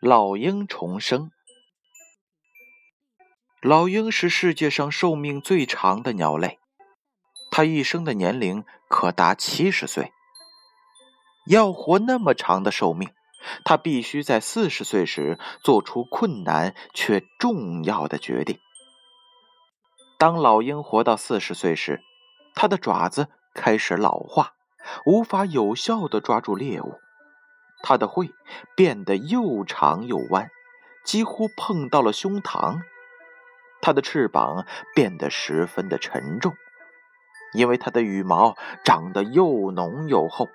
老鹰重生。老鹰是世界上寿命最长的鸟类，它一生的年龄可达七十岁。要活那么长的寿命，它必须在四十岁时做出困难却重要的决定。当老鹰活到四十岁时，它的爪子开始老化，无法有效地抓住猎物。它的喙变得又长又弯，几乎碰到了胸膛。它的翅膀变得十分的沉重，因为它的羽毛长得又浓又厚，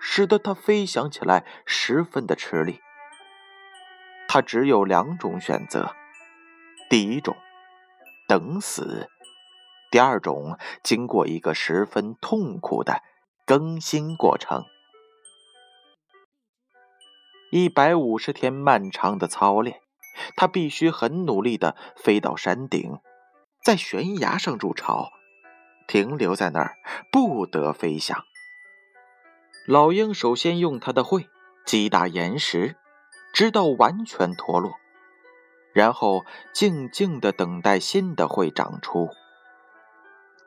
使得它飞翔起来十分的吃力。它只有两种选择：第一种，等死；第二种，经过一个十分痛苦的更新过程。一百五十天漫长的操练，他必须很努力的飞到山顶，在悬崖上筑巢，停留在那儿，不得飞翔。老鹰首先用它的喙击打岩石，直到完全脱落，然后静静的等待新的喙长出。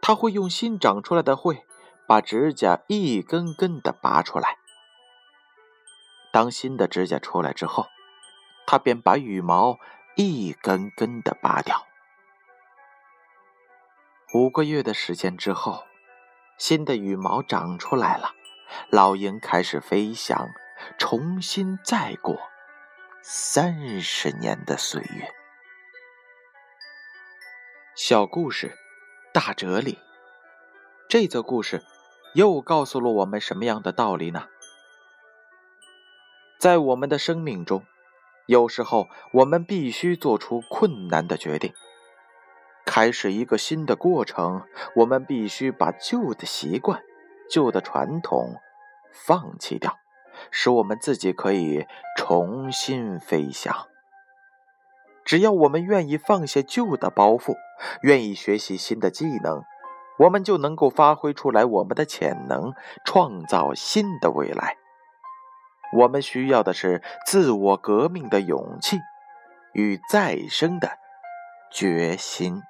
他会用新长出来的喙把指甲一根根的拔出来。当新的指甲出来之后，他便把羽毛一根根的拔掉。五个月的时间之后，新的羽毛长出来了，老鹰开始飞翔，重新再过三十年的岁月。小故事，大哲理。这则故事又告诉了我们什么样的道理呢？在我们的生命中，有时候我们必须做出困难的决定，开始一个新的过程。我们必须把旧的习惯、旧的传统放弃掉，使我们自己可以重新飞翔。只要我们愿意放下旧的包袱，愿意学习新的技能，我们就能够发挥出来我们的潜能，创造新的未来。我们需要的是自我革命的勇气与再生的决心。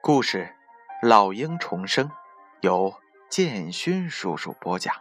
故事《老鹰重生》由建勋叔叔播讲。